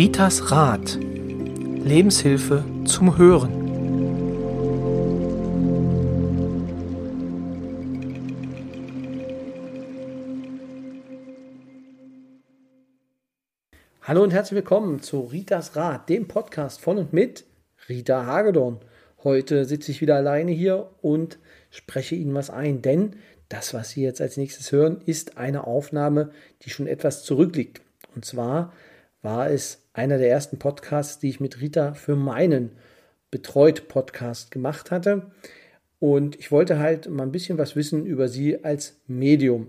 Ritas Rat. Lebenshilfe zum Hören. Hallo und herzlich willkommen zu Ritas Rat, dem Podcast von und mit Rita Hagedorn. Heute sitze ich wieder alleine hier und spreche Ihnen was ein, denn das, was Sie jetzt als nächstes hören, ist eine Aufnahme, die schon etwas zurückliegt. Und zwar war es einer der ersten Podcasts, die ich mit Rita für meinen Betreut Podcast gemacht hatte. Und ich wollte halt mal ein bisschen was wissen über sie als Medium.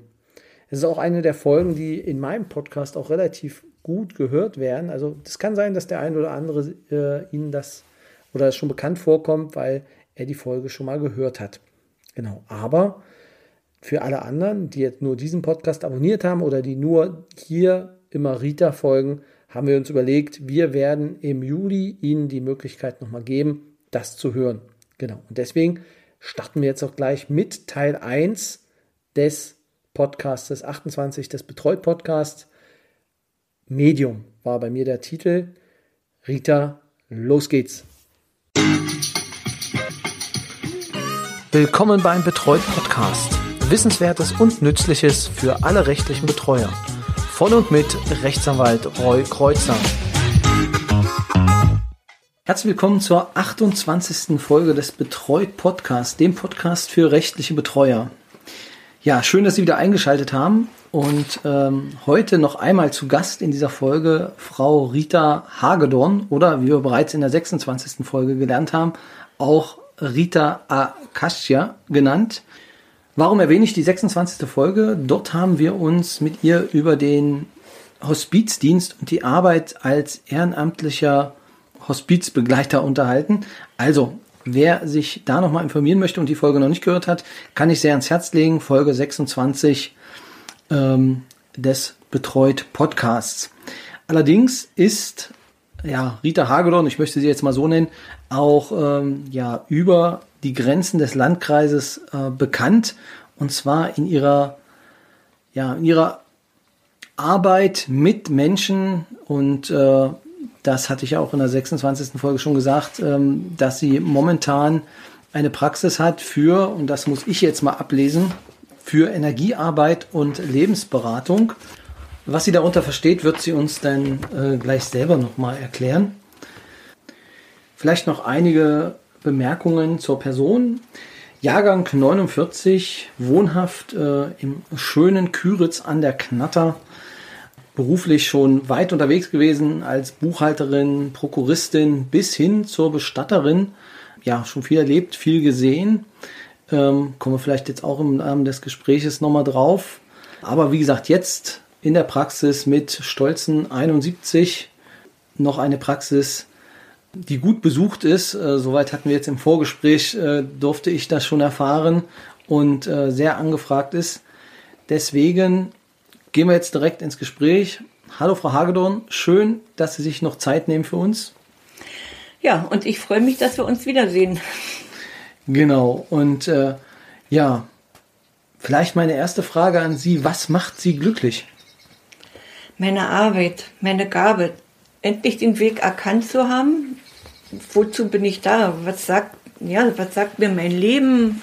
Es ist auch eine der Folgen, die in meinem Podcast auch relativ gut gehört werden. Also es kann sein, dass der ein oder andere äh, Ihnen das oder es schon bekannt vorkommt, weil er die Folge schon mal gehört hat. Genau. Aber für alle anderen, die jetzt nur diesen Podcast abonniert haben oder die nur hier immer Rita folgen, haben wir uns überlegt, wir werden im Juli Ihnen die Möglichkeit nochmal geben, das zu hören. Genau. Und deswegen starten wir jetzt auch gleich mit Teil 1 des Podcasts, des 28 des Betreut Podcasts. Medium war bei mir der Titel. Rita, los geht's. Willkommen beim Betreut Podcast. Wissenswertes und Nützliches für alle rechtlichen Betreuer. Von und mit Rechtsanwalt Roy Kreuzer. Herzlich willkommen zur 28. Folge des Betreut Podcasts, dem Podcast für rechtliche Betreuer. Ja, schön, dass Sie wieder eingeschaltet haben. Und ähm, heute noch einmal zu Gast in dieser Folge Frau Rita Hagedorn oder wie wir bereits in der 26. Folge gelernt haben, auch Rita Akasha genannt. Warum erwähne ich die 26. Folge? Dort haben wir uns mit ihr über den Hospizdienst und die Arbeit als ehrenamtlicher Hospizbegleiter unterhalten. Also, wer sich da nochmal informieren möchte und die Folge noch nicht gehört hat, kann ich sehr ans Herz legen. Folge 26 ähm, des Betreut Podcasts. Allerdings ist ja, Rita Hagedorn, ich möchte sie jetzt mal so nennen, auch ähm, ja, über die Grenzen des Landkreises äh, bekannt und zwar in ihrer ja in ihrer Arbeit mit Menschen und äh, das hatte ich auch in der 26. Folge schon gesagt, ähm, dass sie momentan eine Praxis hat für und das muss ich jetzt mal ablesen für Energiearbeit und Lebensberatung. Was sie darunter versteht, wird sie uns dann äh, gleich selber nochmal erklären. Vielleicht noch einige Bemerkungen zur Person. Jahrgang 49, wohnhaft äh, im schönen Küritz an der Knatter. Beruflich schon weit unterwegs gewesen als Buchhalterin, Prokuristin bis hin zur Bestatterin. Ja, schon viel erlebt, viel gesehen. Ähm, kommen wir vielleicht jetzt auch im Rahmen des Gespräches nochmal drauf. Aber wie gesagt, jetzt in der Praxis mit stolzen 71 noch eine Praxis die gut besucht ist. Äh, soweit hatten wir jetzt im Vorgespräch, äh, durfte ich das schon erfahren und äh, sehr angefragt ist. Deswegen gehen wir jetzt direkt ins Gespräch. Hallo Frau Hagedorn, schön, dass Sie sich noch Zeit nehmen für uns. Ja, und ich freue mich, dass wir uns wiedersehen. Genau, und äh, ja, vielleicht meine erste Frage an Sie, was macht Sie glücklich? Meine Arbeit, meine Gabe, endlich den Weg erkannt zu haben, wozu bin ich da? Was sagt, ja, was sagt mir mein Leben?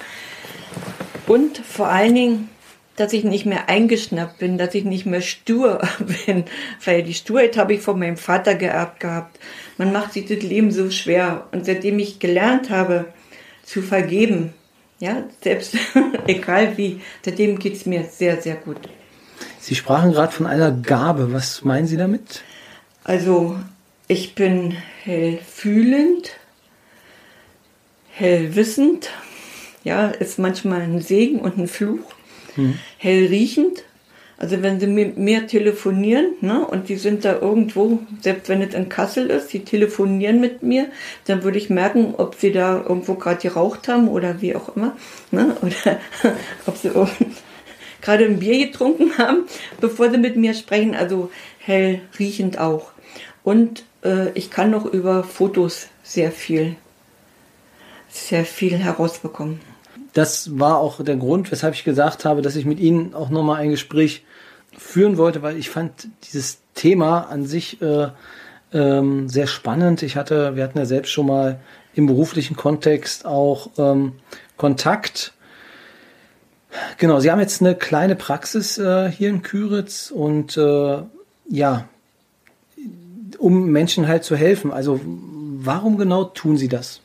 Und vor allen Dingen, dass ich nicht mehr eingeschnappt bin, dass ich nicht mehr stur bin, weil die Sturheit habe ich von meinem Vater geerbt gehabt. Man macht sich das Leben so schwer. Und seitdem ich gelernt habe, zu vergeben, ja, selbst egal wie, seitdem geht es mir sehr, sehr gut. Sie sprachen gerade von einer Gabe. Was meinen Sie damit? Also ich bin hellfühlend, hellwissend. Ja, ist manchmal ein Segen und ein Fluch. Mhm. Hellriechend. Also wenn sie mit mir telefonieren ne, und die sind da irgendwo, selbst wenn es in Kassel ist, die telefonieren mit mir, dann würde ich merken, ob sie da irgendwo gerade geraucht haben oder wie auch immer. Ne, oder ob sie gerade ein Bier getrunken haben, bevor sie mit mir sprechen. Also hellriechend auch. Und äh, ich kann noch über Fotos sehr viel, sehr viel herausbekommen. Das war auch der Grund, weshalb ich gesagt habe, dass ich mit Ihnen auch nochmal ein Gespräch führen wollte, weil ich fand dieses Thema an sich äh, ähm, sehr spannend. Ich hatte, wir hatten ja selbst schon mal im beruflichen Kontext auch ähm, Kontakt. Genau, Sie haben jetzt eine kleine Praxis äh, hier in Küritz und äh, ja, um Menschen halt zu helfen. Also warum genau tun Sie das?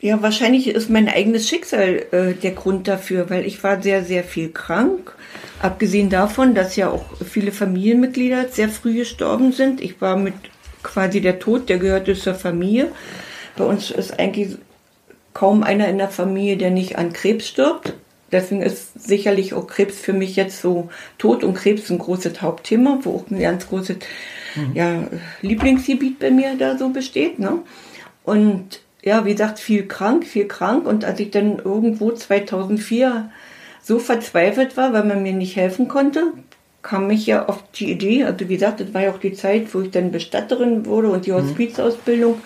Ja, wahrscheinlich ist mein eigenes Schicksal äh, der Grund dafür, weil ich war sehr, sehr viel krank. Abgesehen davon, dass ja auch viele Familienmitglieder sehr früh gestorben sind. Ich war mit quasi der Tod, der gehörte zur Familie. Bei uns ist eigentlich kaum einer in der Familie, der nicht an Krebs stirbt. Deswegen ist sicherlich auch Krebs für mich jetzt so Tod und Krebs ein großes Hauptthema, wo auch ein ganz großes mhm. ja, Lieblingsgebiet bei mir da so besteht. Ne? Und ja, wie gesagt, viel krank, viel krank. Und als ich dann irgendwo 2004 so verzweifelt war, weil man mir nicht helfen konnte, kam ich ja auf die Idee, also wie gesagt, das war ja auch die Zeit, wo ich dann Bestatterin wurde und die mhm. Hospizausbildung.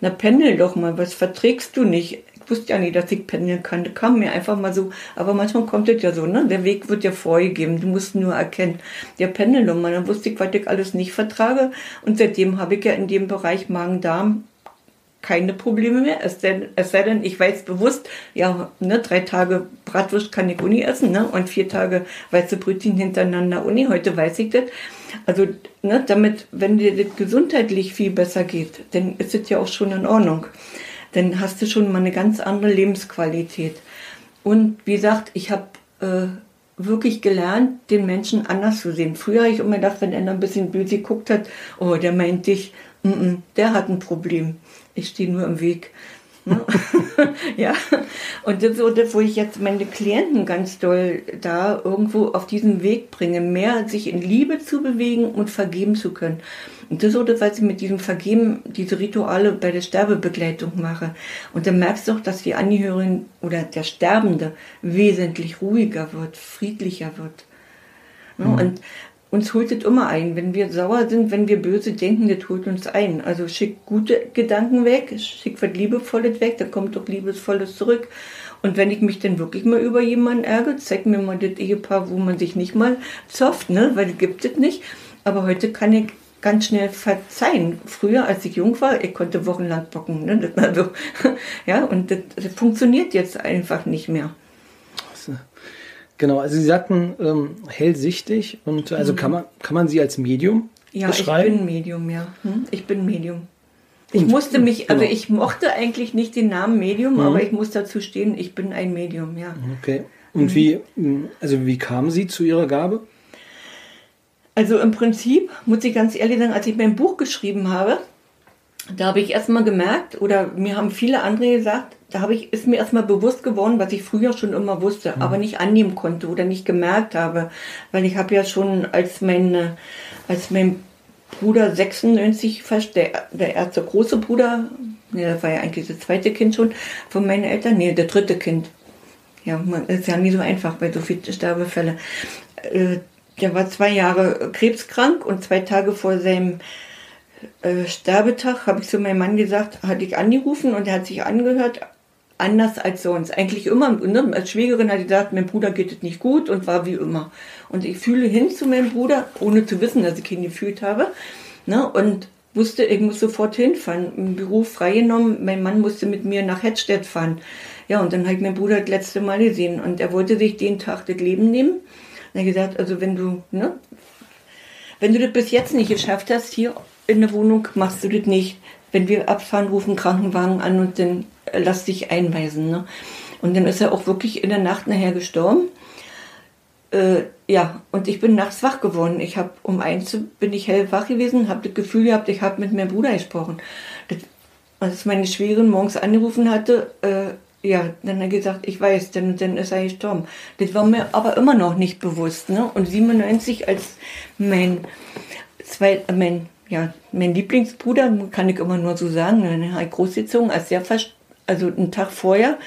Na, pendel doch mal, was verträgst du nicht? Wusste ja nicht, dass ich pendeln kann. Das kam mir einfach mal so. Aber manchmal kommt es ja so, ne? Der Weg wird ja vorgegeben. Du musst nur erkennen. Der pendel doch mal. Dann wusste ich, was ich alles nicht vertrage. Und seitdem habe ich ja in dem Bereich Magen-Darm keine Probleme mehr. Es, denn, es sei denn, ich weiß bewusst, ja, ne, drei Tage Bratwurst kann ich Uni essen, ne, und vier Tage weiße Brötchen hintereinander Uni. Heute weiß ich das. Also, ne, damit, wenn dir das gesundheitlich viel besser geht, dann ist es ja auch schon in Ordnung. Dann hast du schon mal eine ganz andere Lebensqualität. Und wie gesagt, ich habe äh, wirklich gelernt, den Menschen anders zu sehen. Früher habe ich immer gedacht, wenn einer ein bisschen böse geguckt hat, oh, der meint dich, mm -mm, der hat ein Problem ich stehe nur im Weg. Ne? ja, und das ist so das, wo ich jetzt meine Klienten ganz doll da irgendwo auf diesen Weg bringe, mehr sich in Liebe zu bewegen und vergeben zu können. Und das ist so das, was ich mit diesem Vergeben, diese Rituale bei der Sterbebegleitung mache. Und dann merkst du auch, dass die Angehörigen oder der Sterbende wesentlich ruhiger wird, friedlicher wird. Ne? Mhm. Und uns holt es immer ein. Wenn wir sauer sind, wenn wir böse denken, das holt uns ein. Also schick gute Gedanken weg, schick was Liebevolles weg, dann kommt doch Liebesvolles zurück. Und wenn ich mich dann wirklich mal über jemanden ärgere, zeig mir mal das Ehepaar, wo man sich nicht mal zofft, ne? weil das gibt es nicht. Aber heute kann ich ganz schnell verzeihen. Früher, als ich jung war, ich konnte wochenlang bocken. Ne? Das war so, ja, und das, das funktioniert jetzt einfach nicht mehr. Genau, also Sie sagten ähm, hellsichtig und also mhm. kann man kann man Sie als Medium ja, beschreiben? ich bin Medium, ja. Hm? Ich bin Medium. Ich musste mich, also genau. ich mochte eigentlich nicht den Namen Medium, mhm. aber ich muss dazu stehen, ich bin ein Medium, ja. Okay. Und mhm. wie, also wie kamen Sie zu Ihrer Gabe? Also im Prinzip, muss ich ganz ehrlich sagen, als ich mein Buch geschrieben habe, da habe ich erstmal gemerkt, oder mir haben viele andere gesagt, da habe ich, ist mir erstmal bewusst geworden, was ich früher schon immer wusste, mhm. aber nicht annehmen konnte oder nicht gemerkt habe. Weil ich habe ja schon, als mein, als mein Bruder 96 fast, der, der erste große Bruder, ne, das war ja eigentlich das zweite Kind schon von meinen Eltern, nee, der dritte Kind. Ja, man ist ja nie so einfach bei so vielen Sterbefällen. Äh, der war zwei Jahre krebskrank und zwei Tage vor seinem äh, Sterbetag habe ich zu meinem Mann gesagt, hatte ich angerufen und er hat sich angehört, anders als sonst. Eigentlich immer, ne? als Schwägerin hat gesagt, mein Bruder geht es nicht gut und war wie immer. Und ich fühle hin zu meinem Bruder, ohne zu wissen, dass ich ihn gefühlt habe. Ne? Und wusste, ich muss sofort hinfahren. Im Büro freigenommen, mein Mann musste mit mir nach Hettstedt fahren. Ja, und dann habe ich meinen Bruder das letzte Mal gesehen. Und er wollte sich den Tag das Leben nehmen. Und er hat gesagt, also wenn du, ne, wenn du das bis jetzt nicht geschafft hast, hier in der Wohnung, machst du das nicht. Wenn wir abfahren, rufen Krankenwagen an und dann lass dich einweisen. Ne? Und dann ist er auch wirklich in der Nacht nachher gestorben. Äh, ja, und ich bin nachts wach geworden. Ich habe um eins bin ich hellwach gewesen, habe das Gefühl gehabt, ich habe mit meinem Bruder gesprochen. Das, als meine Schwägerin morgens angerufen hatte, äh, ja, dann hat er gesagt, ich weiß, dann, dann ist er gestorben. Das war mir aber immer noch nicht bewusst. Ne? Und 97, als mein, zwei, mein, ja, mein Lieblingsbruder, kann ich immer nur so sagen, eine ne, Großsitzung, als der verstorben also einen Tag vorher,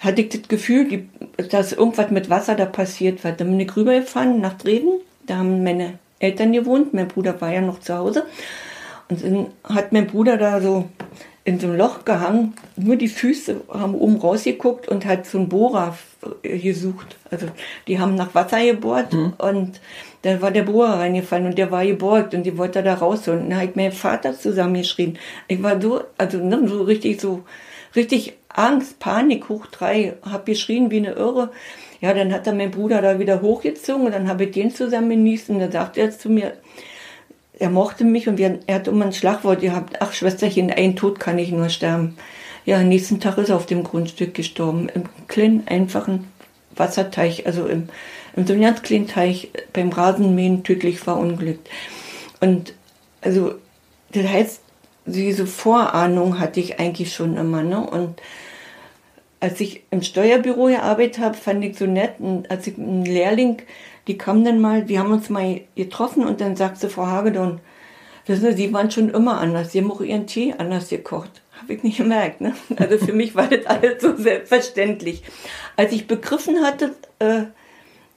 hatte ich das Gefühl, dass irgendwas mit Wasser da passiert war. Dann bin ich rübergefahren nach Dresden, da haben meine Eltern gewohnt, mein Bruder war ja noch zu Hause. Und dann hat mein Bruder da so in so ein Loch gehangen, nur die Füße haben oben rausgeguckt und hat so ein Bohrer gesucht. Also die haben nach Wasser gebohrt mhm. und dann war der Bohrer reingefallen und der war geborgt und die wollte da rausholen. Und dann hat mein Vater zusammengeschrien. Ich war so, also ne, so richtig so, richtig Angst, Panik hoch drei, hab geschrien wie eine Irre. Ja, dann hat er mein Bruder da wieder hochgezogen und dann habe ich den zusammen genießt und dann sagte er zu mir, er mochte mich und wir, er hat immer ein Schlagwort gehabt, ach Schwesterchen, ein Tod kann ich nur sterben. Ja, am nächsten Tag ist er auf dem Grundstück gestorben, im kleinen, einfachen Wasserteich, also im, im so einem ganz kleinen Teich beim Rasenmähen tödlich verunglückt. Und also, das heißt, diese Vorahnung hatte ich eigentlich schon immer, ne? Und als ich im Steuerbüro gearbeitet habe, fand ich so nett, und als ich ein Lehrling die kam dann mal, wir haben uns mal getroffen und dann sagte Frau Hagedorn, wissen Sie, Sie waren schon immer anders, Sie haben auch Ihren Tee anders gekocht. Habe ich nicht gemerkt. Ne? Also für mich war das alles so selbstverständlich. Als ich begriffen hatte, äh,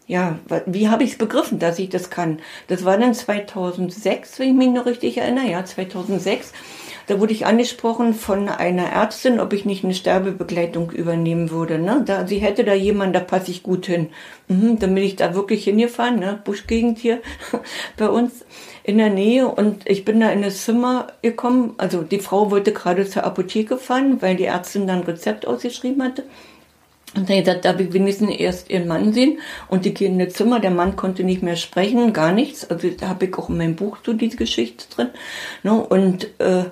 ja, wie habe ich es begriffen, dass ich das kann? Das war dann 2006, wenn ich mich noch richtig erinnere, ja, 2006. Da wurde ich angesprochen von einer Ärztin, ob ich nicht eine Sterbebegleitung übernehmen würde. Ne? Da, sie hätte da jemanden, da passe ich gut hin. Mhm, dann bin ich da wirklich hingefahren, ne? Buschgegend hier bei uns in der Nähe und ich bin da in das Zimmer gekommen. Also die Frau wollte gerade zur Apotheke fahren, weil die Ärztin dann ein Rezept ausgeschrieben hatte. Und dann gesagt, darf ich wenigstens erst ihren Mann sehen. Und die gehen in das Zimmer, der Mann konnte nicht mehr sprechen, gar nichts. Also da habe ich auch in meinem Buch so diese Geschichte drin. Ne? Und äh,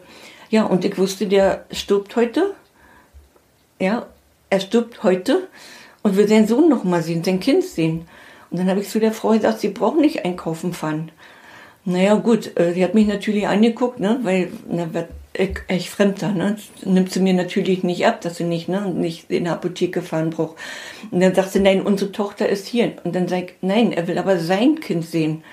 ja, und ich wusste, der stirbt heute. Ja, er stirbt heute und will seinen Sohn noch mal sehen, sein Kind sehen. Und dann habe ich zu der Frau gesagt, sie brauchen nicht einkaufen fahren. Naja, gut, äh, sie hat mich natürlich angeguckt, ne, weil, na, ich, ich Fremder, ne, nimmt sie mir natürlich nicht ab, dass sie nicht, ne, nicht in der Apotheke fahren braucht. Und dann sagt sie, nein, unsere Tochter ist hier. Und dann sage ich, nein, er will aber sein Kind sehen.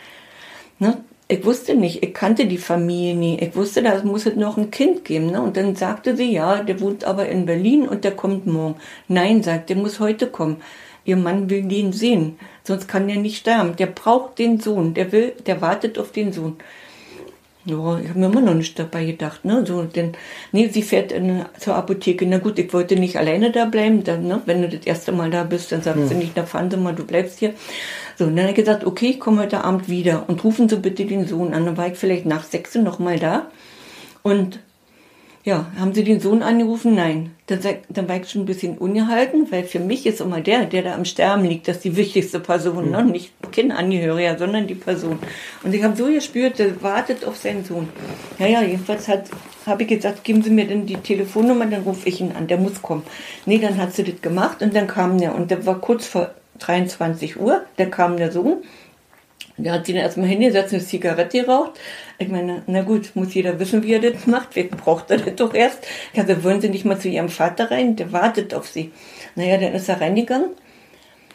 Ne, ich wusste nicht, ich kannte die Familie nie. Ich wusste, da muss es noch ein Kind geben. Ne? Und dann sagte sie, ja, der wohnt aber in Berlin und der kommt morgen. Nein, sagt, der muss heute kommen. Ihr Mann will den sehen, sonst kann er nicht sterben. Der braucht den Sohn, der will, der wartet auf den Sohn. Ja, ich habe mir immer noch nicht dabei gedacht, ne? So, denn, nee, sie fährt in, zur Apotheke. Na gut, ich wollte nicht alleine da bleiben. Dann, ne, wenn du das erste Mal da bist, dann sagt hm. sie nicht, na fahren Sie mal, du bleibst hier. So, und dann habe ich gesagt, okay, ich komme heute Abend wieder und rufen Sie bitte den Sohn an. Dann war ich vielleicht nach sechs noch mal da. Und ja, haben Sie den Sohn angerufen? Nein. Dann, dann war ich schon ein bisschen ungehalten, weil für mich ist immer der, der da am Sterben liegt, das ist die wichtigste Person, mhm. ne? nicht Kindangehöriger, sondern die Person. Und ich habe so gespürt, der wartet auf seinen Sohn. Naja, jedenfalls habe ich gesagt, geben Sie mir denn die Telefonnummer, dann rufe ich ihn an, der muss kommen. Nee, dann hat sie das gemacht und dann kam der und der war kurz vor 23 Uhr, da kam der Sohn. Der hat sich dann erstmal hingesetzt, eine Zigarette geraucht. Ich meine, na gut, muss jeder wissen, wie er das macht. Wer braucht er das doch erst? Ja, also wollen Sie nicht mal zu Ihrem Vater rein? Der wartet auf Sie. Naja, dann ist er reingegangen.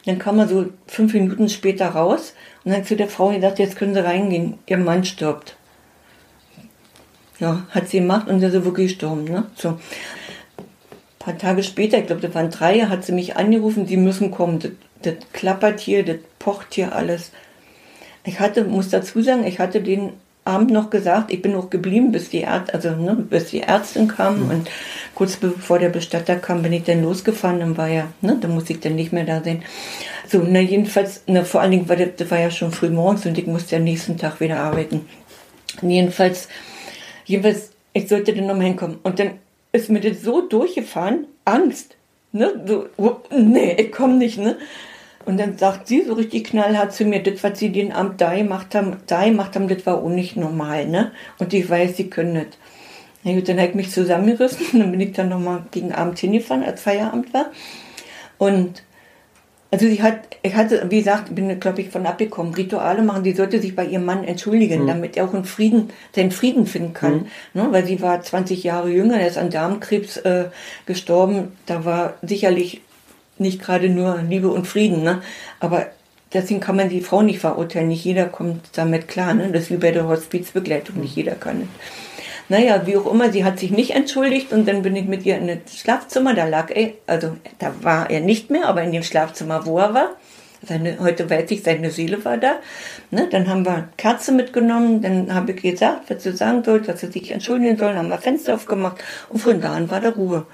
Dann kam er so fünf Minuten später raus und dann zu der Frau gesagt, jetzt können Sie reingehen. Ihr Mann stirbt. Ja, hat sie gemacht und er ist wirklich gestorben. Ne? So paar Tage später, ich glaube, das waren drei, hat sie mich angerufen, sie müssen kommen. Das, das klappert hier, das pocht hier alles. Ich hatte, muss dazu sagen, ich hatte den Abend noch gesagt, ich bin noch geblieben, bis die, Ärzt, also, ne, bis die Ärztin kam mhm. und kurz bevor der Bestatter kam, bin ich dann losgefahren, dann war ja, ne, da musste ich dann nicht mehr da sein. So, na jedenfalls, na, vor allen Dingen war das, das war ja schon früh morgens und ich musste am nächsten Tag wieder arbeiten. Und jedenfalls, jedenfalls, ich sollte dann nochmal hinkommen. Und dann ist mir das so durchgefahren, Angst. Ne? So, nee, ich komme nicht, ne? Und dann sagt sie so richtig knallhart zu mir, das, was sie den Abend da gemacht haben, da gemacht haben, das war auch nicht normal, ne? Und ich weiß, sie können nicht. Na gut, dann habe ich mich zusammengerissen, und dann bin ich dann nochmal gegen Abend hingefahren, als Feierabend war. Und also sie hat, ich hatte, wie gesagt, bin, glaube ich, von abgekommen, Rituale machen, sie sollte sich bei ihrem Mann entschuldigen, mhm. damit er auch in Frieden, seinen Frieden finden kann. Mhm. Ne, weil sie war 20 Jahre jünger, er ist an Darmkrebs äh, gestorben. Da war sicherlich nicht gerade nur Liebe und Frieden, ne? Aber deswegen kann man die Frau nicht verurteilen. Nicht jeder kommt damit klar, ne? Das ist wie bei der Hospizbegleitung, nicht jeder kann es. Naja, wie auch immer, sie hat sich nicht entschuldigt und dann bin ich mit ihr in das Schlafzimmer, da lag er, also da war er nicht mehr, aber in dem Schlafzimmer, wo er war. Seine, heute weiß ich, seine Seele war da. Ne? Dann haben wir Kerze mitgenommen, dann habe ich gesagt, was sie sagen soll, dass sie sich entschuldigen soll, haben wir Fenster aufgemacht und von da an war da Ruhe.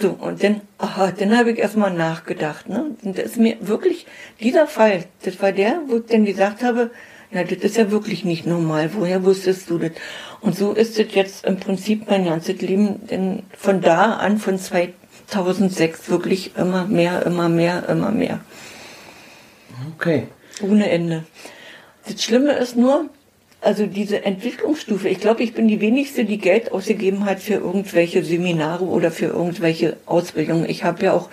So, und dann, aha, dann habe ich erstmal nachgedacht. Ne? Und das ist mir wirklich, dieser Fall, das war der, wo ich dann gesagt habe, ja, das ist ja wirklich nicht normal. Woher wusstest du das? Und so ist es jetzt im Prinzip mein ganzes Leben, denn von da an, von 2006, wirklich immer mehr, immer mehr, immer mehr. Okay. Ohne Ende. Das Schlimme ist nur, also diese Entwicklungsstufe, ich glaube, ich bin die wenigste, die Geld ausgegeben hat für irgendwelche Seminare oder für irgendwelche Ausbildungen. Ich habe ja auch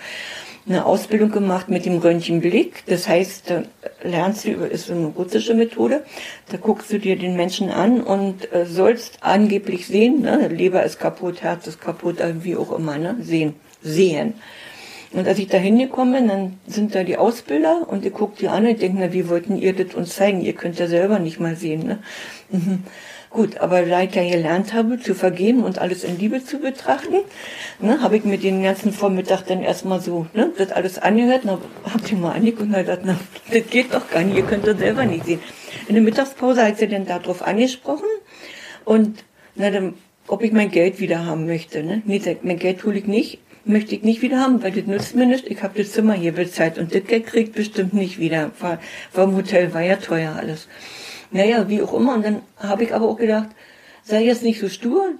eine Ausbildung gemacht mit dem Röntgenblick. Das heißt, da lernst du, ist eine russische Methode, da guckst du dir den Menschen an und äh, sollst angeblich sehen, ne? Leber ist kaputt, Herz ist kaputt, äh, wie auch immer, ne? sehen, sehen. Und als ich da hingekommen bin, dann sind da die Ausbilder und die guckt die an und denken, na, wie wollten ihr das uns zeigen? Ihr könnt ja selber nicht mal sehen. Ne? Mhm. Gut, aber da ich ja gelernt habe, zu vergeben und alles in Liebe zu betrachten, ne, habe ich mir den ganzen Vormittag dann erstmal so ne, das alles angehört. Na, habt ihr mal angeguckt und gesagt, na, das geht doch gar nicht, ihr könnt das selber nicht sehen. In der Mittagspause hat sie dann darauf angesprochen und na, dann, ob ich mein Geld wieder haben möchte. Ne? Nee, mein Geld hole ich nicht möchte ich nicht wieder haben, weil das nützt mir nicht. Ich habe das Zimmer hier bezahlt und das Geld kriegt bestimmt nicht wieder. War, war im Hotel, war ja teuer alles. Naja, wie auch immer. Und dann habe ich aber auch gedacht, sei jetzt nicht so stur.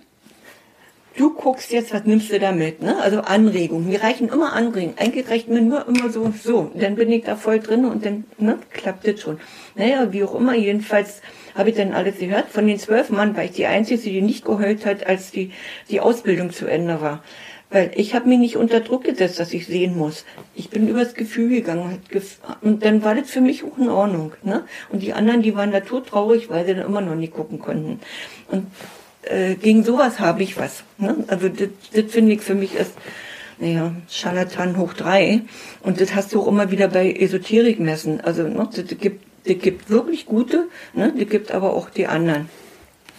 Du guckst jetzt, was nimmst du damit, ne? Also Anregungen. Mir reichen immer Anregungen. Eigentlich reicht mir nur immer so, so. Dann bin ich da voll drin und dann, ne, klappt das schon. Naja, wie auch immer. Jedenfalls habe ich dann alles gehört. Von den zwölf Mann war ich die Einzige, die nicht geheult hat, als die, die Ausbildung zu Ende war. Weil ich habe mich nicht unter Druck gesetzt, dass ich sehen muss. Ich bin übers Gefühl gegangen. Und dann war das für mich auch in Ordnung. Ne? Und die anderen, die waren da traurig, weil sie dann immer noch nicht gucken konnten. Und äh, gegen sowas habe ich was. Ne? Also das, das finde ich für mich ist, naja, Scharlatan hoch drei. Und das hast du auch immer wieder bei Esoterikmessen. Also ne, das, das, gibt, das gibt wirklich gute, ne? das gibt aber auch die anderen.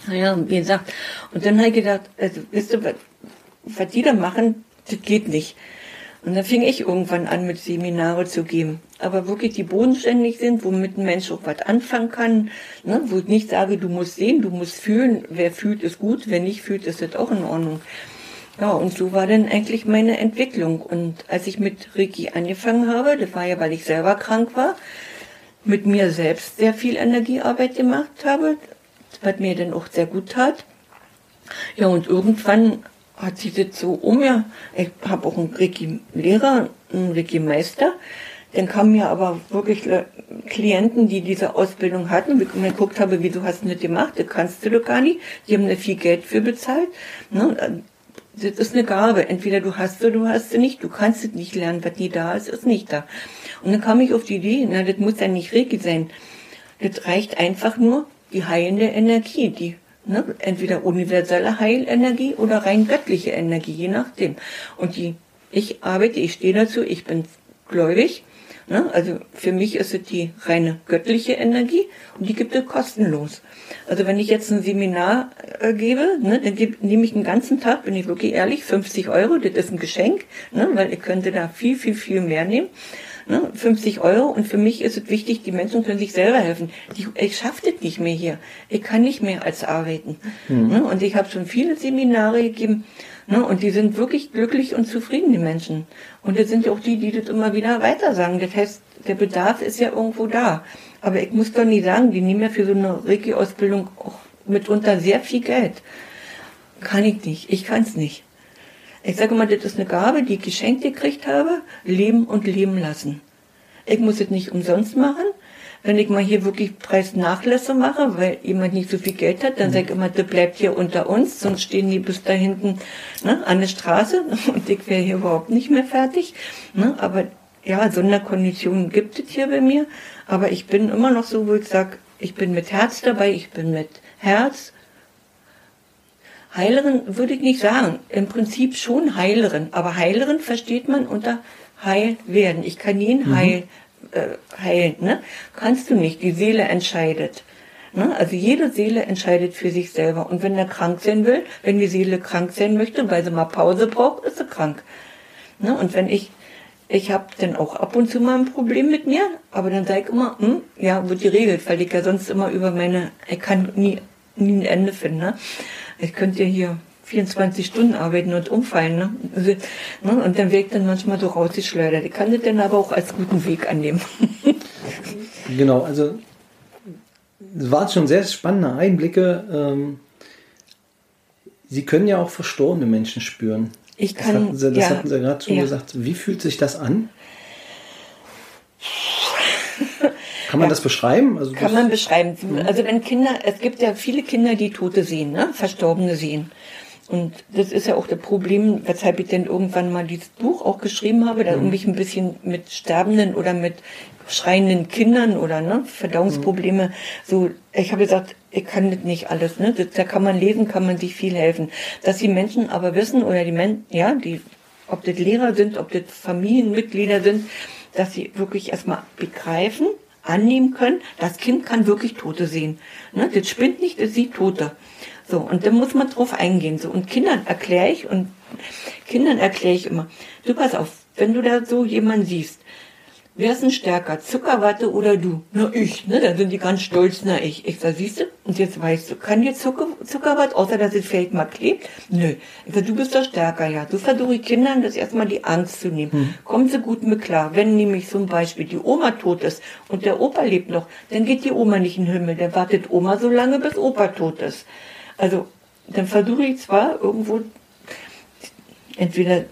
Naja, wie gesagt. Und dann habe ich gedacht, also, wisst ihr, was die da machen, das geht nicht. Und dann fing ich irgendwann an, mit Seminare zu geben. Aber wirklich, die bodenständig sind, womit ein Mensch auch was anfangen kann. Ne? Wo ich nicht sage, du musst sehen, du musst fühlen. Wer fühlt, ist gut. Wer nicht fühlt, ist das auch in Ordnung. Ja, und so war dann eigentlich meine Entwicklung. Und als ich mit Ricky angefangen habe, das war ja, weil ich selber krank war, mit mir selbst sehr viel Energiearbeit gemacht habe, was mir dann auch sehr gut tat. Ja, und irgendwann hat sich das so um ja. Ich habe auch einen Reiki-Lehrer, einen Reiki-Meister. Dann kamen ja aber wirklich Klienten, die diese Ausbildung hatten, und ich geguckt habe, wieso hast du das gemacht? Das kannst du doch gar nicht. Die haben da viel Geld für bezahlt. Ne? Das ist eine Gabe. Entweder du hast sie, du hast sie nicht. Du kannst es nicht lernen. Was nie da ist, ist nicht da. Und dann kam ich auf die Idee, na, das muss ja nicht Reiki sein. Das reicht einfach nur die heilende Energie, die Ne? Entweder universelle Heilenergie oder rein göttliche Energie, je nachdem. Und die, ich arbeite, ich stehe dazu, ich bin gläubig. Ne? Also für mich ist es die reine göttliche Energie und die gibt es kostenlos. Also wenn ich jetzt ein Seminar äh, gebe, ne, dann gebe, nehme ich den ganzen Tag, bin ich wirklich ehrlich, 50 Euro, das ist ein Geschenk, ne, weil ich könnte da viel, viel, viel mehr nehmen ne, 50 Euro und für mich ist es wichtig, die Menschen können sich selber helfen. Die, ich schaffe das nicht mehr hier. Ich kann nicht mehr als arbeiten. Mhm. Ne, und ich habe schon viele Seminare gegeben ne, und die sind wirklich glücklich und zufrieden, die Menschen. Und das sind ja auch die, die das immer wieder weiter sagen. Das heißt, der Bedarf ist ja irgendwo da. Aber ich muss doch nie sagen, die nehmen ja für so eine Reiki-Ausbildung auch mitunter sehr viel Geld. Kann ich nicht. Ich kann es nicht. Ich sage mal, das ist eine Gabe, die ich geschenkt gekriegt habe, leben und leben lassen. Ich muss es nicht umsonst machen. Wenn ich mal hier wirklich Preisnachlässe mache, weil jemand nicht so viel Geld hat, dann mhm. sage ich immer, das bleibt hier unter uns, sonst stehen die bis da hinten ne, an der Straße und ich wäre hier überhaupt nicht mehr fertig. Ne, aber ja, Sonderkonditionen gibt es hier bei mir, aber ich bin immer noch so, wo ich sage, ich bin mit Herz dabei, ich bin mit Herz, Heilerin würde ich nicht sagen. Im Prinzip schon Heilerin. Aber Heilerin versteht man unter heil werden. Ich kann jeden mhm. heil, äh, heilen. Ne? Kannst du nicht. Die Seele entscheidet. Ne? Also jede Seele entscheidet für sich selber. Und wenn er krank sein will, wenn die Seele krank sein möchte, weil sie mal Pause braucht, ist sie krank. Ne? Und wenn ich ich habe dann auch ab und zu mal ein Problem mit mir, aber dann sage ich immer, hm, ja, wird geregelt, weil ich ja sonst immer über meine, ich kann nie, nie ein Ende finden. Ne? Ich könnte ja hier 24 Stunden arbeiten und umfallen. Ne? Also, ne? Und dann wirkt dann manchmal so rausgeschleudert. Ich kann das dann aber auch als guten Weg annehmen. genau, also es waren schon sehr spannende Einblicke. Ähm, Sie können ja auch verstorbene Menschen spüren. Ich kann, das hatten Sie, das ja, hatten Sie gerade schon ja. gesagt. Wie fühlt sich das an? Kann man ja, das beschreiben? Also kann man beschreiben. Mhm. Also wenn Kinder, es gibt ja viele Kinder, die Tote sehen, ne? Verstorbene sehen. Und das ist ja auch das Problem, weshalb ich denn irgendwann mal dieses Buch auch geschrieben habe, da mhm. um mich ein bisschen mit Sterbenden oder mit schreienden Kindern oder ne, Verdauungsprobleme. Mhm. So, ich habe gesagt, ich kann das nicht alles. Ne? Das, da kann man lesen, kann man sich viel helfen. Dass die Menschen aber wissen oder die Menschen, ja, die, ob das Lehrer sind, ob das Familienmitglieder sind, dass sie wirklich erstmal begreifen, annehmen können, das Kind kann wirklich Tote sehen. Ne? Das spinnt nicht, das sieht Tote. So, und dann muss man drauf eingehen. So, und Kindern erkläre ich und Kindern erkläre ich immer, du pass auf, wenn du da so jemanden siehst, wer ist denn stärker, Zuckerwatte oder du? Na, ich, ne? Dann sind die ganz stolz, na, ich. Ich sag, siehst du? Und jetzt weißt du, kann dir Zucker, Zuckerwatte, außer dass es vielleicht mal klebt? Nö. Ich sag, du bist doch stärker, ja. Du versuchst Kindern das erstmal die Angst zu nehmen. Hm. Kommen sie gut mit klar. Wenn nämlich zum Beispiel die Oma tot ist und der Opa lebt noch, dann geht die Oma nicht in den Himmel. Dann wartet Oma so lange, bis Opa tot ist. Also, dann versuche ich zwar irgendwo entweder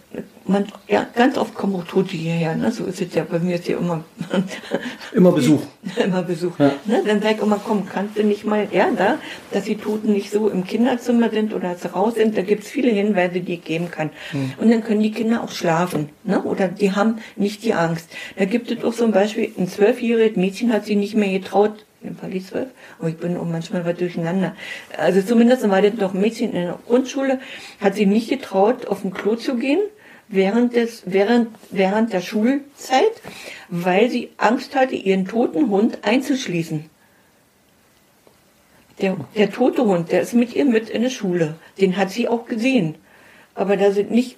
man, ja, ganz oft kommen auch Tote hierher, ne? so ist es ja, bei mir ist ja immer... immer Besuch. immer Besuch. Ja. Ne? Dann sag ich immer, komm, kannst du nicht mal, ja, da, dass die Toten nicht so im Kinderzimmer sind oder sie raus sind, da gibt's viele Hinweise, die ich geben kann. Mhm. Und dann können die Kinder auch schlafen, ne? oder die haben nicht die Angst. Da gibt es auch ein Beispiel, ein zwölfjähriges Mädchen hat sich nicht mehr getraut, Fall die zwölf, aber ich bin auch manchmal was durcheinander. Also zumindest war das doch ein Mädchen in der Grundschule, hat sich nicht getraut, auf den Klo zu gehen, während, des, während, während der Schulzeit, weil sie Angst hatte, ihren toten Hund einzuschließen. Der, der tote Hund, der ist mit ihr mit in der Schule. Den hat sie auch gesehen. Aber da sind nicht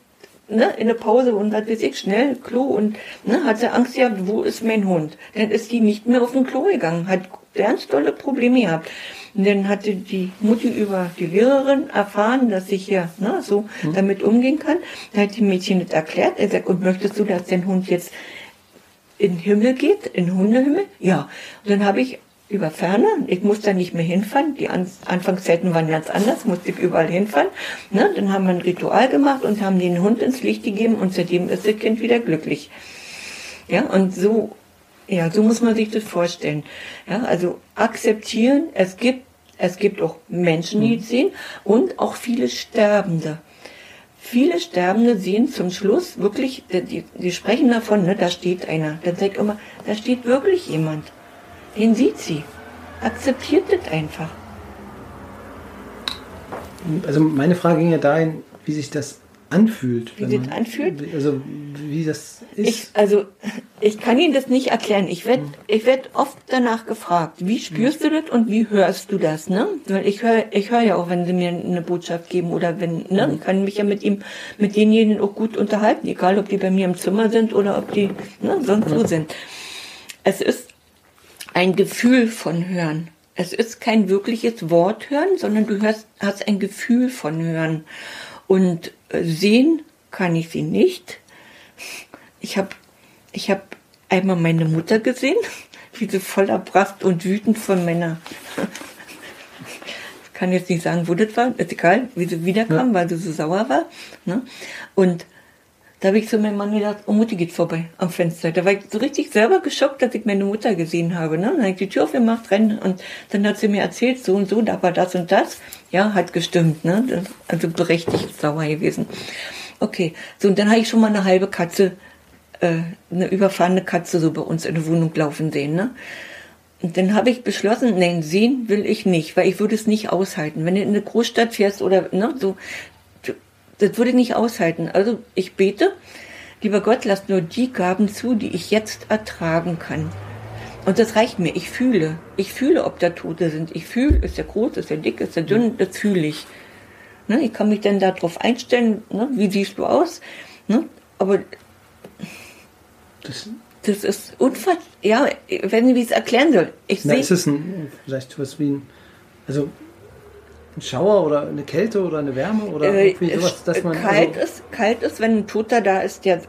ne, in der Pause und hat weiß ich schnell Klo und ne, hat sie Angst gehabt, wo ist mein Hund? Dann ist die nicht mehr auf den Klo gegangen, hat ganz tolle Probleme gehabt. Und dann hatte die Mutti über die Lehrerin erfahren, dass ich hier ne, so mhm. damit umgehen kann. Da hat die Mädchen das erklärt. Er sagt, und möchtest du, dass dein Hund jetzt in den Himmel geht, in den Hundehimmel? Ja. Und dann habe ich über Ferne, ich musste da nicht mehr hinfahren, die An Anfangszeiten waren ganz anders, musste ich überall hinfahren. Ne? Dann haben wir ein Ritual gemacht und haben den Hund ins Licht gegeben und seitdem ist das Kind wieder glücklich. Ja, und so ja, so muss man sich das vorstellen. Ja, also akzeptieren, es gibt, es gibt auch Menschen, die es sehen und auch viele Sterbende. Viele Sterbende sehen zum Schluss wirklich, die, die sprechen davon, ne, da steht einer. Dann sagt immer, da steht wirklich jemand. Den sieht sie. Akzeptiert das einfach. Also meine Frage ging ja dahin, wie sich das anfühlt. Wie das anfühlt? Also wie das ist. Ich, also ich kann Ihnen das nicht erklären. Ich werde hm. ich werd oft danach gefragt, wie spürst hm. du das und wie hörst du das? Ne? Weil ich höre ich hör ja auch, wenn Sie mir eine Botschaft geben oder wenn, ne? Hm. Ich kann mich ja mit ihm, mit denjenigen auch gut unterhalten, egal ob die bei mir im Zimmer sind oder ob die ne, sonst wo sind. Es ist ein Gefühl von Hören. Es ist kein wirkliches Wort hören, sondern du hörst, hast ein Gefühl von Hören. Und äh, sehen kann ich sie nicht. Ich habe ich hab einmal meine Mutter gesehen, wie sie voller Pracht und wütend von meiner. ich kann jetzt nicht sagen, wo das war, ist egal, wie sie wiederkam, ja. weil sie so sauer war. Ne? Und da habe ich zu meinem Mann gedacht, oh Mutti geht vorbei am Fenster. Da war ich so richtig selber geschockt, dass ich meine Mutter gesehen habe. Ne? Dann habe ich die Tür aufgemacht, rennen und dann hat sie mir erzählt, so und so, da war das und das. Ja, hat gestimmt. Ne? Also berechtigt sauer gewesen. Okay, so und dann habe ich schon mal eine halbe Katze, äh, eine überfahrene Katze so bei uns in der Wohnung laufen sehen. Ne? Und dann habe ich beschlossen, nein, sehen will ich nicht, weil ich würde es nicht aushalten. Wenn du in eine Großstadt fährst oder ne, so, das würde ich nicht aushalten. Also ich bete, lieber Gott, lass nur die Gaben zu, die ich jetzt ertragen kann. Und das reicht mir. Ich fühle. Ich fühle, ob da Tote sind. Ich fühle, ist der groß, ist der dick, ist der dünn, das fühle ich. Ne, ich kann mich dann darauf einstellen, ne, wie siehst du aus? Ne? Aber Das, das ist unfassbar. Ja, wenn ich es erklären soll. Ich Na, ist es ein, vielleicht was wie ein, also ein Schauer oder eine Kälte oder eine Wärme oder äh, sowas, dass man. Kalt, also ist, kalt ist, wenn ein Toter da ist, der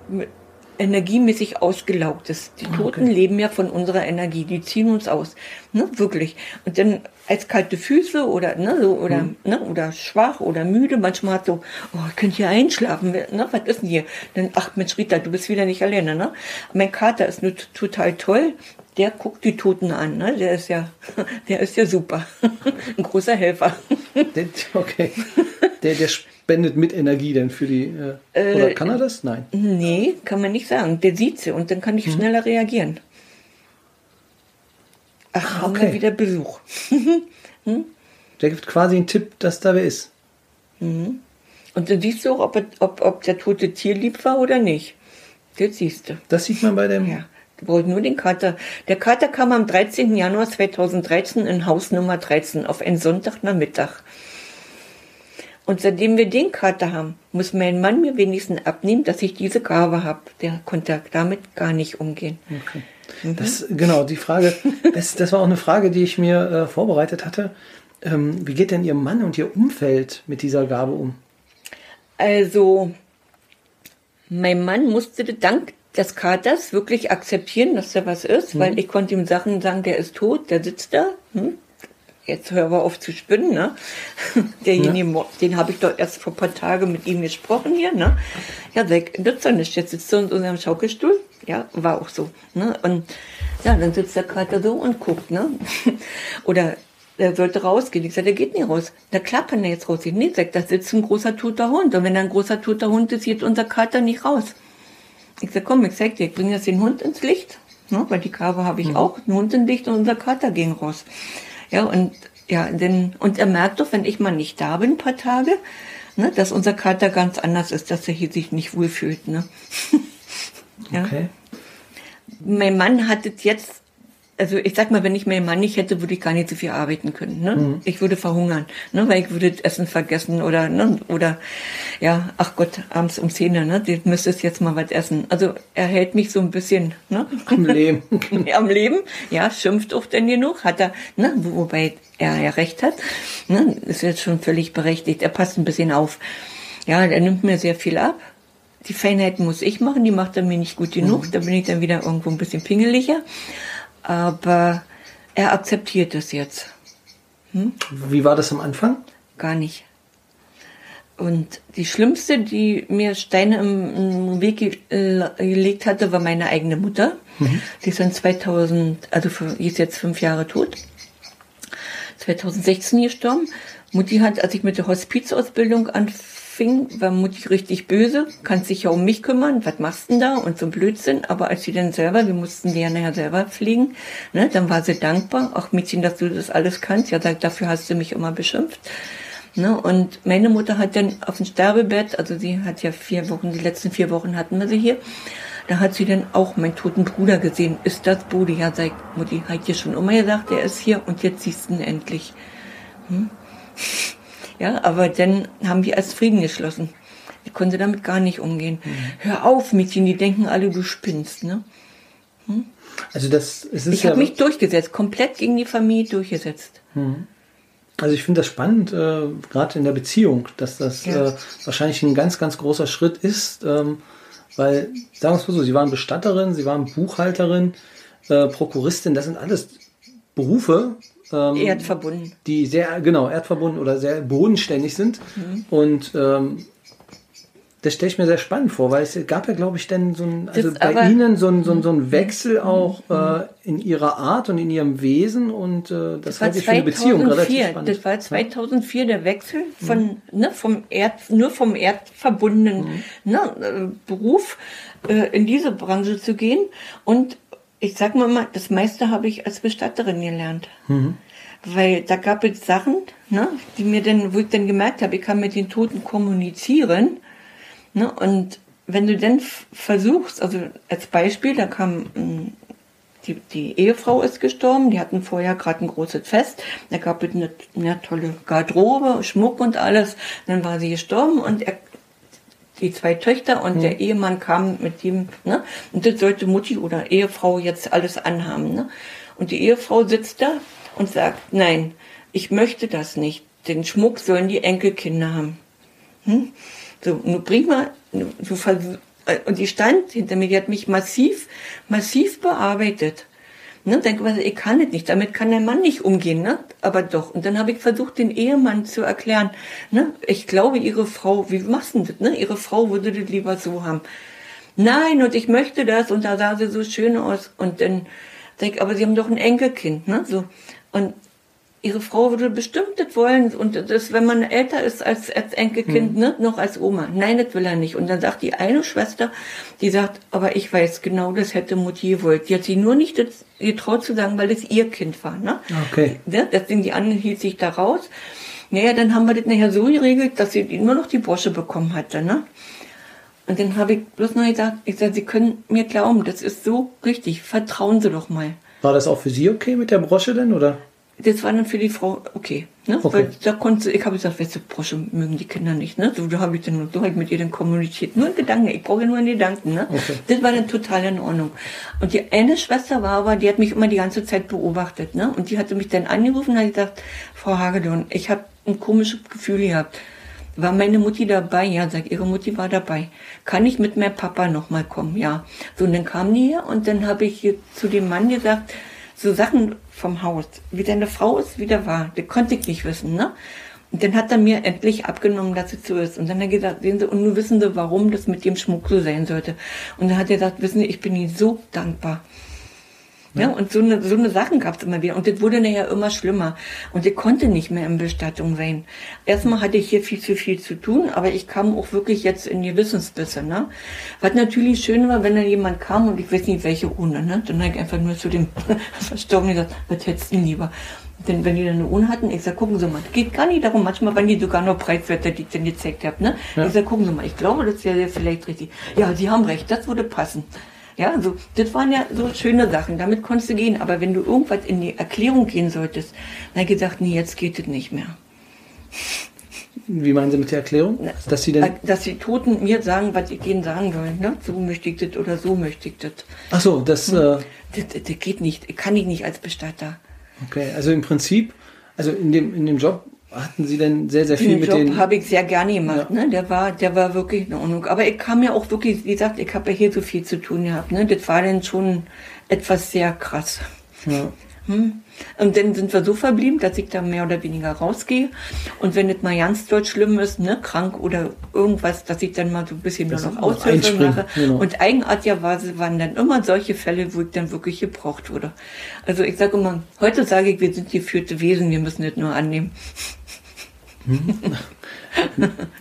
energiemäßig ausgelaugt ist. Die ah, Toten okay. leben ja von unserer Energie, die ziehen uns aus, ne, wirklich. Und dann als kalte Füße oder ne, so oder hm. ne, oder schwach oder müde, manchmal hat so, oh, ich könnte hier einschlafen, ne, was ist denn hier? Dann ach Mensch Rita, du bist wieder nicht alleine, ne? Mein Kater ist nur total toll. Der guckt die Toten an, ne? Der ist ja, der ist ja super, ein großer Helfer. okay. Der, der spendet mit Energie denn für die. Äh, oder kann er das? Nein. Nee, kann man nicht sagen. Der sieht sie und dann kann ich hm. schneller reagieren. Ach, ah, haben wir wieder Besuch. hm? Der gibt quasi einen Tipp, dass da wer ist. Mhm. Und dann siehst du auch, ob, ob, ob der tote Tier lieb war oder nicht. Das siehst du. Das sieht man bei dem. Ja. Brauchst nur den Kater. Der Kater kam am 13. Januar 2013 in Haus Nummer 13 auf einen Sonntagnachmittag. Und seitdem wir den Kater haben, muss mein Mann mir wenigstens abnehmen, dass ich diese Gabe habe. Der konnte damit gar nicht umgehen. Okay. Mhm. Das, genau, die Frage, das, das war auch eine Frage, die ich mir äh, vorbereitet hatte. Ähm, wie geht denn Ihr Mann und Ihr Umfeld mit dieser Gabe um? Also, mein Mann musste dank des Katers wirklich akzeptieren, dass da was ist, mhm. weil ich konnte ihm Sachen sagen, der ist tot, der sitzt da. Hm? jetzt hör wir auf zu spinnen, ne? Derjenige, ja. den habe ich doch erst vor ein paar Tagen mit ihm gesprochen hier, ne? Ja, weg, nützt doch nicht. Jetzt sitzt er in unserem Schaukelstuhl. Ja, war auch so. Ne? Und ja, dann sitzt der Kater so und guckt, ne? Oder er sollte rausgehen. Ich sage, der geht nicht raus. Na klar kann er jetzt rausgehen. Nee, sagt, da sitzt ein großer toter Hund. Und wenn da ein großer toter Hund ist, geht unser Kater nicht raus. Ich sage, komm, ich zeig dir, ich bringe jetzt den Hund ins Licht. Ne? Weil die Karbe habe ich mhm. auch. Ein Hund ins Licht und unser Kater ging raus. Ja, und ja, denn, und er merkt doch, wenn ich mal nicht da bin, ein paar Tage, ne, dass unser Kater ganz anders ist, dass er hier sich nicht wohlfühlt. Ne? ja. Okay. Mein Mann hat es jetzt also ich sag mal, wenn ich meinen Mann nicht hätte, würde ich gar nicht so viel arbeiten können. Ne? Mhm. Ich würde verhungern, ne? weil ich würde Essen vergessen oder ne? oder ja, ach Gott, abends um zehn, ne? Du müsstest jetzt mal was essen. Also er hält mich so ein bisschen ne? am Leben. am Leben, ja, schimpft auch denn genug, hat er, ne? wobei er ja recht hat. Ne? Ist jetzt schon völlig berechtigt. Er passt ein bisschen auf. Ja, er nimmt mir sehr viel ab. Die Feinheiten muss ich machen, die macht er mir nicht gut genug. Mhm. Da bin ich dann wieder irgendwo ein bisschen pingeliger aber er akzeptiert es jetzt. Hm? Wie war das am Anfang? Gar nicht. Und die schlimmste, die mir Steine im, Weg äh, gelegt hatte, war meine eigene Mutter. Mhm. Die ist dann 2000, also die ist jetzt fünf Jahre tot. 2016 gestorben. Mutti hat, als ich mit der Hospizausbildung anfing, war Mutti richtig böse, kannst dich ja um mich kümmern, was machst du denn da und so Blödsinn. Aber als sie dann selber, wir mussten die ja nachher selber pflegen, ne, dann war sie dankbar, ach Mädchen, dass du das alles kannst. Ja, dafür hast du mich immer beschimpft. Ne, und meine Mutter hat dann auf dem Sterbebett, also sie hat ja vier Wochen, die letzten vier Wochen hatten wir sie hier, da hat sie dann auch meinen toten Bruder gesehen. Ist das Brudi? Ja, sagt Mutti, hat dir schon immer gesagt, er ist hier und jetzt siehst du ihn endlich. Hm? Ja, aber dann haben wir als Frieden geschlossen. Ich konnte damit gar nicht umgehen. Mhm. Hör auf, Mädchen, die denken alle, du spinnst, ne? Hm? Also das es ist Ich ja habe mich durchgesetzt, komplett gegen die Familie durchgesetzt. Mhm. Also ich finde das spannend, äh, gerade in der Beziehung, dass das ja. äh, wahrscheinlich ein ganz, ganz großer Schritt ist, ähm, weil, sagen wir es mal so, Sie waren Bestatterin, Sie waren Buchhalterin, äh, Prokuristin, das sind alles Berufe, ähm, erdverbunden. Die sehr, genau, erdverbunden oder sehr bodenständig sind. Mhm. Und ähm, das stelle ich mir sehr spannend vor, weil es gab ja, glaube ich, dann so ein, also das bei Ihnen so ein, so ein, so ein mhm. Wechsel auch äh, in Ihrer Art und in Ihrem Wesen und äh, das, das halte ich für eine Beziehung relativ spannend. Das war 2004 der Wechsel von, mhm. ne, vom Erd, nur vom erdverbundenen mhm. ne, äh, Beruf äh, in diese Branche zu gehen und ich sag mal mal, das meiste habe ich als Bestatterin gelernt. Mhm. Weil da gab es Sachen, ne, die mir dann, wo ich dann gemerkt habe, ich kann mit den Toten kommunizieren. Ne, und wenn du dann versuchst, also als Beispiel, da kam hm, die, die Ehefrau ist gestorben, die hatten vorher gerade ein großes Fest, da gab es eine, eine tolle Garderobe, Schmuck und alles, dann war sie gestorben und er, die zwei Töchter und der Ehemann kam mit ihm, ne? Und das sollte Mutti oder Ehefrau jetzt alles anhaben, ne? Und die Ehefrau sitzt da und sagt, nein, ich möchte das nicht. Den Schmuck sollen die Enkelkinder haben. Hm? So, nun bring mal, vers- äh, und die stand hinter mir, die hat mich massiv, massiv bearbeitet. Ne, denke mal, ich kann es nicht, damit kann der Mann nicht umgehen, ne? Aber doch. Und dann habe ich versucht, den Ehemann zu erklären, ne? Ich glaube, ihre Frau, wie machst du das, ne? Ihre Frau würde das lieber so haben. Nein, und ich möchte das, und da sah sie so schön aus. Und dann denke ich, aber sie haben doch ein Enkelkind, ne? So. Und ihre Frau würde bestimmt das wollen und das, wenn man älter ist als, als Enkelkind, ne, noch als Oma. Nein, das will er nicht. Und dann sagt die eine Schwester, die sagt, aber ich weiß genau, das hätte Mutti gewollt. Die hat sie nur nicht das getraut zu sagen, weil es ihr Kind war, ne? Okay. Ne? Deswegen die andere hielt sich da raus. Naja, dann haben wir das nachher so geregelt, dass sie nur noch die Brosche bekommen hatte, ne? Und dann habe ich bloß noch gesagt, ich sage, Sie können mir glauben, das ist so richtig, vertrauen Sie doch mal. War das auch für Sie okay mit der Brosche denn, oder? Das war dann für die Frau okay. Ne? Okay. Weil da konnte ich habe gesagt, weißt du, Brosche mögen die Kinder nicht. Ne? So, da habe ich dann so ich mit ihr dann kommuniziert. Nur in Gedanken, ich brauche ja nur in Gedanken. Ne? Okay. Das war dann total in Ordnung. Und die eine Schwester war aber, die hat mich immer die ganze Zeit beobachtet. Ne? Und die hatte mich dann angerufen und hat gesagt, Frau Hagedorn, ich habe ein komisches Gefühl gehabt. War meine Mutti dabei? Ja, sag, ihre Mutti war dabei. Kann ich mit meinem Papa noch mal kommen? Ja. So, und dann kam die hier und dann habe ich zu dem Mann gesagt, so Sachen vom Haus, wie deine Frau ist, wie der war, das konnte ich nicht wissen, ne? Und dann hat er mir endlich abgenommen, dass es so ist. Und dann hat er gesagt, sehen Sie, und nun wissen Sie, warum das mit dem Schmuck so sein sollte. Und dann hat er gesagt, wissen Sie, ich bin Ihnen so dankbar. Ja, und so eine, so eine Sachen gab es immer wieder. Und das wurde nachher immer schlimmer. Und ich konnte nicht mehr in Bestattung sein. Erstmal hatte ich hier viel zu viel zu tun, aber ich kam auch wirklich jetzt in die Wissensbisse. Ne? Was natürlich schön war, wenn dann jemand kam und ich weiß nicht, welche Urne. Ne? Dann habe ich einfach nur zu dem Verstorbenen gesagt, was hättest du denn lieber? Denn wenn die dann eine Urne hatten, ich sag, gucken Sie mal, geht gar nicht darum, manchmal waren die sogar noch preiswerter, die ich dann gezeigt habe. Ne? Ja. Ich sag, gucken Sie mal, ich glaube, das wäre vielleicht richtig. Ja, Sie haben recht, das würde passen. Ja, so, das waren ja so schöne Sachen, damit konntest du gehen. Aber wenn du irgendwas in die Erklärung gehen solltest, dann gesagt, nee, jetzt geht es nicht mehr. Wie meinen Sie mit der Erklärung? Dass Sie denn. Dass die Toten mir sagen, was ich ihnen sagen soll. Ne? So möchte ich das oder so möchte ich das. Ach so, das. Äh, Das, das, das geht nicht, kann ich nicht als Bestatter. okay, also im Prinzip, also in dem, in dem Job hatten Sie denn sehr, sehr viel Den mit Job den. habe ich sehr gerne gemacht. Ja. Ne? Der war, der war wirklich in Ordnung. Aber ich kam ja auch wirklich, wie gesagt, ich habe ja hier so viel zu tun gehabt. Ne? Das war dann schon etwas sehr krass. Ja. Hm. Und dann sind wir so verblieben, dass ich da mehr oder weniger rausgehe. Und wenn es mal ganz dort schlimm ist, ne, krank oder irgendwas, dass ich dann mal so ein bisschen nur Das noch noch Aushilfe mache. genau. Und eigenartigerweise waren dann immer solche Fälle, wo ich dann wirklich gebraucht wurde. Also ich sage immer, heute sage ich, wir sind geführte Wesen, wir müssen das nur annehmen.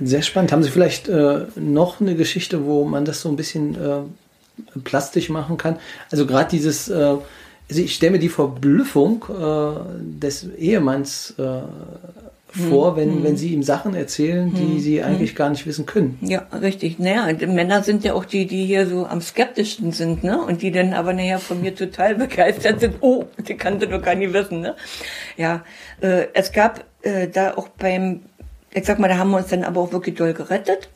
Sehr spannend. Haben Sie vielleicht äh, noch eine Geschichte, wo man das so ein bisschen äh, plastisch machen kann? Also gerade dieses, äh, also ich stelle mir die Verblüffung äh, des Ehemanns äh, vor, wenn, wenn Sie ihm Sachen erzählen, die Sie eigentlich gar nicht wissen können. Ja, richtig. Naja, Männer sind ja auch die, die hier so am skeptischsten sind, ne? Und die dann aber nachher von mir total begeistert sind. Oh, die kannte doch gar nicht wissen, ne? Ja, äh, es gab äh, da auch beim, ich sag mal, da haben wir uns dann aber auch wirklich doll gerettet.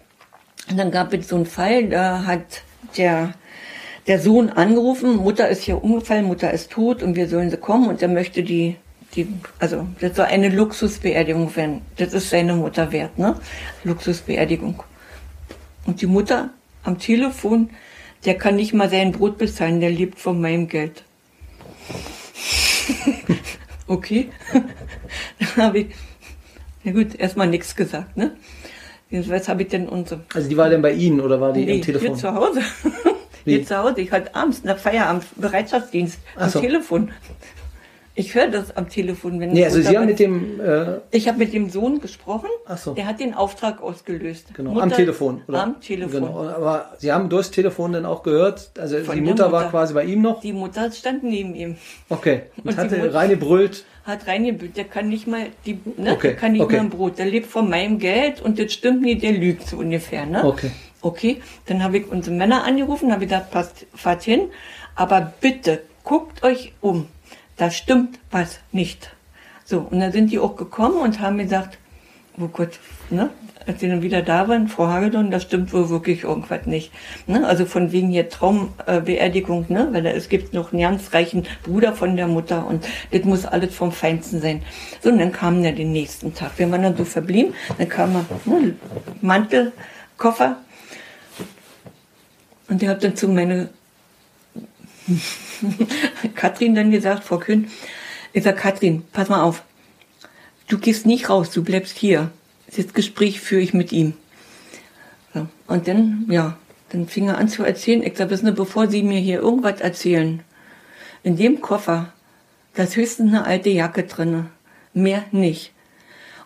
Und dann gab es so einen Fall, da hat der, der Sohn angerufen, Mutter ist hier umgefallen, Mutter ist tot und wir sollen sie kommen und er möchte die, die, also das soll eine Luxusbeerdigung werden. Das ist seine Mutter wert, ne? Luxusbeerdigung. Und die Mutter am Telefon, der kann nicht mal sein Brot bezahlen, der lebt von meinem Geld. okay. Dann habe ich, na gut, erstmal nichts gesagt, ne? Was habe ich denn unsere Also die war denn bei Ihnen oder war die Nee, am Telefon? Hier zu Hause. Wie? Hier zu Hause. Ich hatte abends nach Feierabend Bereitschaftsdienst Ach am so. Telefon. Ich höre das am Telefon, wenn Nee, also Mutter Sie haben mit dem, äh, Ich habe mit dem Sohn gesprochen. Ach so. Der hat den Auftrag ausgelöst. genau, Mutter- am Telefon. Am Telefon. Genau. Aber Sie haben durchs Telefon dann auch gehört, also Von die der Mutter war Mutter. quasi bei ihm noch? Die Mutter stand neben ihm. Okay. Und, Und hatte Mutter- reine brüllt. Hat reingebüht. Der kann nicht mal, die, ne? Okay, Der kann nicht okay. mal ein Brot. Der lebt von meinem Geld und das stimmt nicht, der lügt so ungefähr, ne? Okay. Okay, dann habe ich unsere Männer angerufen, habe gesagt, passt, fahrt hin, aber bitte guckt euch um. Da stimmt was nicht. So, und dann sind die auch gekommen und haben gesagt, wo kurz, ne, als sie dann wieder da waren, Frau Hagedorn, das stimmt wohl wirklich irgendwas nicht. Ne? Also von wegen hier Traumbeerdigung, ne? weil da, es gibt noch einen ganz reichen Bruder von der Mutter und das muss alles vom Feinsten sein. So, und dann kam er den nächsten Tag. Wir waren dann so verblieben, dann kam er, ne, Mantel, Koffer und der hat dann zu meiner Katrin dann gesagt, Frau Kühn, ich sag, Katrin, pass mal auf, du gehst nicht raus, du bleibst hier das Gespräch führe ich mit ihm. So. Und dann, ja, dann fing er an zu erzählen. Ich sage, wissen Sie, bevor Sie mir hier irgendwas erzählen, in dem Koffer, da ist höchstens eine alte Jacke drinne, mehr nicht.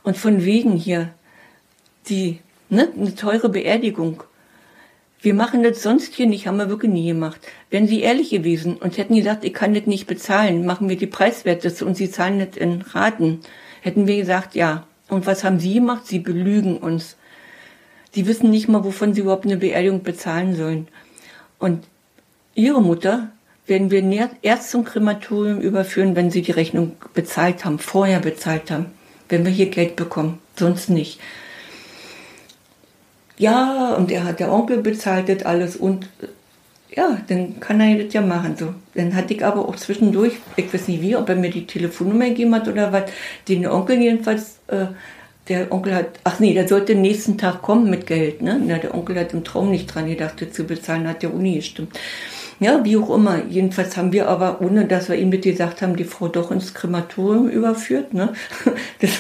Und von wegen hier, die, ne, eine teure Beerdigung. Wir machen das sonst hier nicht, haben wir wirklich nie gemacht. Wären Sie ehrlich gewesen und hätten gesagt, ich kann das nicht bezahlen, machen wir die Preiswerte und Sie zahlen das in Raten, hätten wir gesagt, ja. Und was haben sie gemacht? Sie belügen uns. Sie wissen nicht mal, wovon sie überhaupt eine Beerdigung bezahlen sollen. Und ihre Mutter werden wir erst zum Krematorium überführen, wenn sie die Rechnung bezahlt haben, vorher bezahlt haben. Wenn wir hier Geld bekommen, sonst nicht. Ja, und er hat der Onkel bezahlt das alles und ja, dann kann er das ja machen. So. Dann hatte ich aber auch zwischendurch, ich weiß nicht wie, ob er mir die Telefonnummer gegeben hat oder was, den Onkel jedenfalls, äh, der Onkel hat, ach nee, der sollte nächsten Tag kommen mit Geld, ne? Na, der Onkel hat im Traum nicht dran gedacht, das zu bezahlen, hat der Uni gestimmt. Ja, wie auch immer. Jedenfalls haben wir aber, ohne dass wir ihm mit gesagt haben, die Frau doch ins Krematorium überführt. Ne? Das,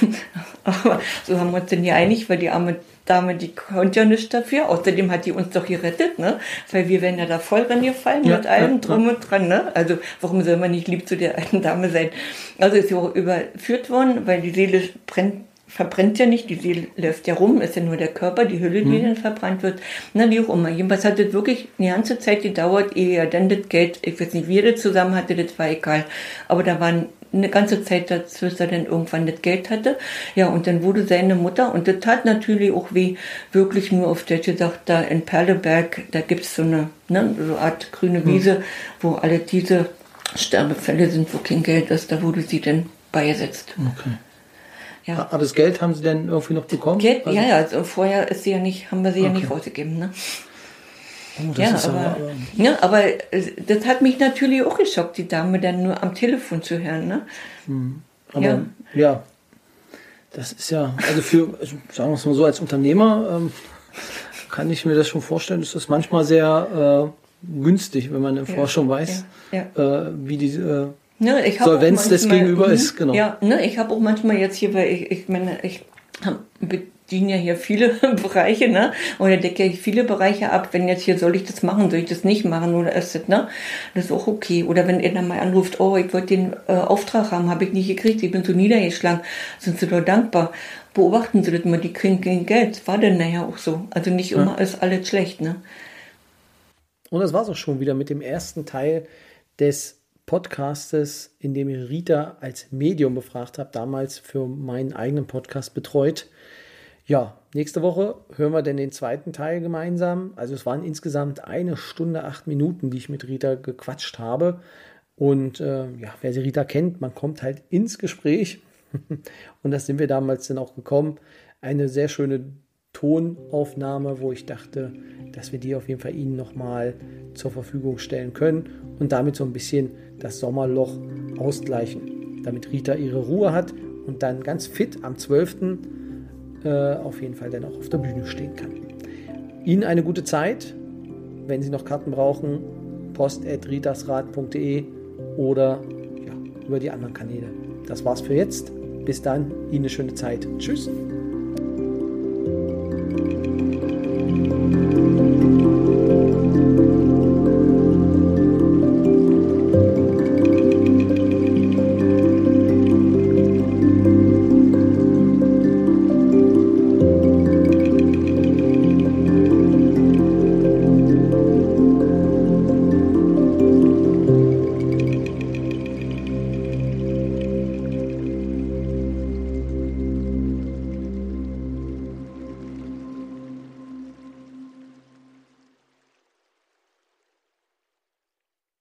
aber so haben wir uns denn ja einig, weil die arme Dame, die konnte ja nichts dafür. Außerdem hat die uns doch gerettet, ne? Weil wir wären ja da voll reingefallen ja, mit allem ja, drum ja. und dran, ne? Also warum soll man nicht lieb zu der alten Dame sein? Also ist sie auch überführt worden, weil die Seele brennt verbrennt ja nicht, die Seele läuft ja rum, ist ja nur der Körper, die Hülle, die mhm. dann verbrannt wird. Na, wie auch immer. Jedenfalls hat das wirklich eine ganze Zeit gedauert, ehe er dann das Geld, ich weiß nicht, wie er das zusammen hatte, das war egal. Aber da waren eine ganze Zeit dazu, dass er dann irgendwann das Geld hatte. Ja, und dann wurde seine Mutter, und das tat natürlich auch weh, wirklich nur auf der gesagt, da in Perleberg, da gibt's so eine, ne, so eine Art grüne hm. Wiese, mhm. wo alle diese Sterbefälle sind, wo kein Geld ist, da wurde sie dann beigesetzt. Okay. Ja. Aber das Geld haben Sie denn irgendwie noch bekommen? Geld, also, ja, ja, also vorher ist sie ja nicht, haben wir sie okay. ja nicht rausgegeben, ne? Oh, ja, aber, aber, ja, aber äh, das hat mich natürlich auch geschockt, die Dame dann nur am Telefon zu hören. Ne? Hm. Aber ja. ja. das ist ja, also für, also sagen wir es mal so, als Unternehmer ähm, kann ich mir das schon vorstellen, ist das manchmal sehr äh, günstig, wenn man im ja, Forschung weiß, ja, äh, wie die äh, ne, Solvenz des Gegenüber ist. Genau. Ja, ne, ich habe auch manchmal jetzt hier, weil ich, ich meine, ich dienen ja hier viele Bereiche, ne? Oder decke ja viele Bereiche ab. Wenn jetzt hier soll ich das machen, soll ich das nicht machen oder ist das, ne? Das ist auch okay. Oder wenn er dann mal anruft, oh, ich wollte den äh, Auftrag haben, habe ich nicht gekriegt, ich bin so niedergeschlagen, sind Sie doch dankbar. Beobachten Sie das mal, die kriegen kein Geld. War denn nachher auch so. Also nicht immer ja. ist alles schlecht, ne? Und das war's auch schon wieder mit dem ersten Teil des Podcastes, in dem ich Rita als Medium befragt habe, damals für meinen eigenen Podcast betreut. Ja, nächste Woche hören wir dann den zweiten Teil gemeinsam. Also es waren insgesamt eine Stunde, acht Minuten, die ich mit Rita gequatscht habe. Und äh, ja, wer sie Rita kennt, man kommt halt ins Gespräch. Und das sind wir damals dann auch gekommen. Eine sehr schöne Tonaufnahme, wo ich dachte, dass wir die auf jeden Fall Ihnen nochmal zur Verfügung stellen können und damit so ein bisschen das Sommerloch ausgleichen, damit Rita ihre Ruhe hat und dann ganz fit am 12 äh, auf jeden Fall dann auch auf der Bühne stehen kann. Ihnen eine gute Zeit. Wenn Sie noch Karten brauchen, post.ritasrad.de oder ja, über die anderen Kanäle. Das war's für jetzt. Bis dann, Ihnen eine schöne Zeit. Tschüss.